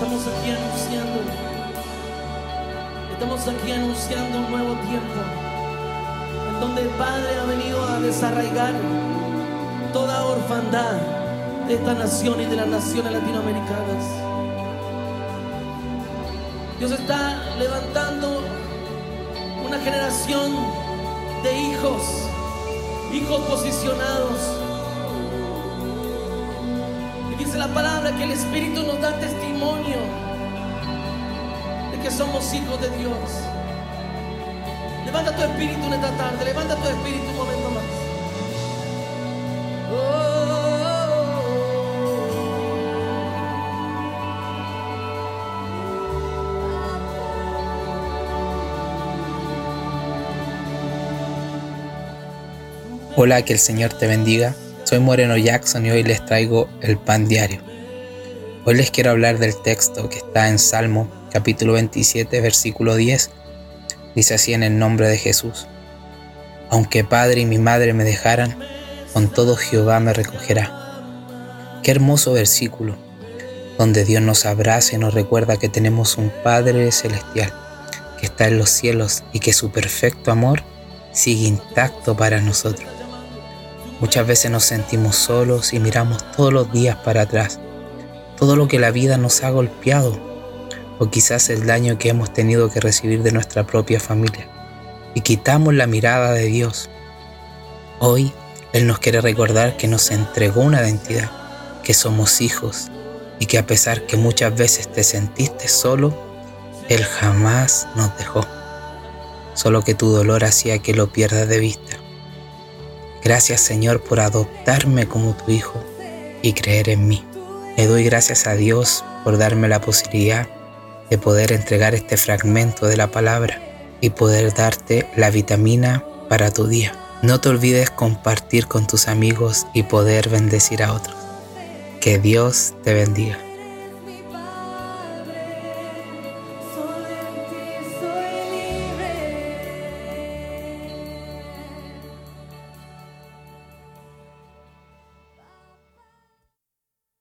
Estamos aquí anunciando. Estamos aquí anunciando un nuevo tiempo. En donde el Padre ha venido a desarraigar toda orfandad de esta nación y de las naciones latinoamericanas. Dios está levantando una generación de hijos, hijos posicionados. Y dice la palabra que el Espíritu nos da somos hijos de Dios. Levanta tu espíritu en esta tarde, levanta tu espíritu un momento más. Hola, que el Señor te bendiga. Soy Moreno Jackson y hoy les traigo el pan diario. Hoy les quiero hablar del texto que está en Salmo capítulo 27 versículo 10. Dice así en el nombre de Jesús. Aunque padre y mi madre me dejaran, con todo Jehová me recogerá. Qué hermoso versículo, donde Dios nos abraza y nos recuerda que tenemos un Padre celestial, que está en los cielos y que su perfecto amor sigue intacto para nosotros. Muchas veces nos sentimos solos y miramos todos los días para atrás, todo lo que la vida nos ha golpeado, o quizás el daño que hemos tenido que recibir de nuestra propia familia, y quitamos la mirada de Dios. Hoy Él nos quiere recordar que nos entregó una identidad, que somos hijos, y que a pesar que muchas veces te sentiste solo, Él jamás nos dejó, solo que tu dolor hacía que lo pierdas de vista. Gracias Señor por adoptarme como tu hijo y creer en mí. Le doy gracias a Dios por darme la posibilidad de poder entregar este fragmento de la palabra y poder darte la vitamina para tu día. No te olvides compartir con tus amigos y poder bendecir a otros. Que Dios te bendiga.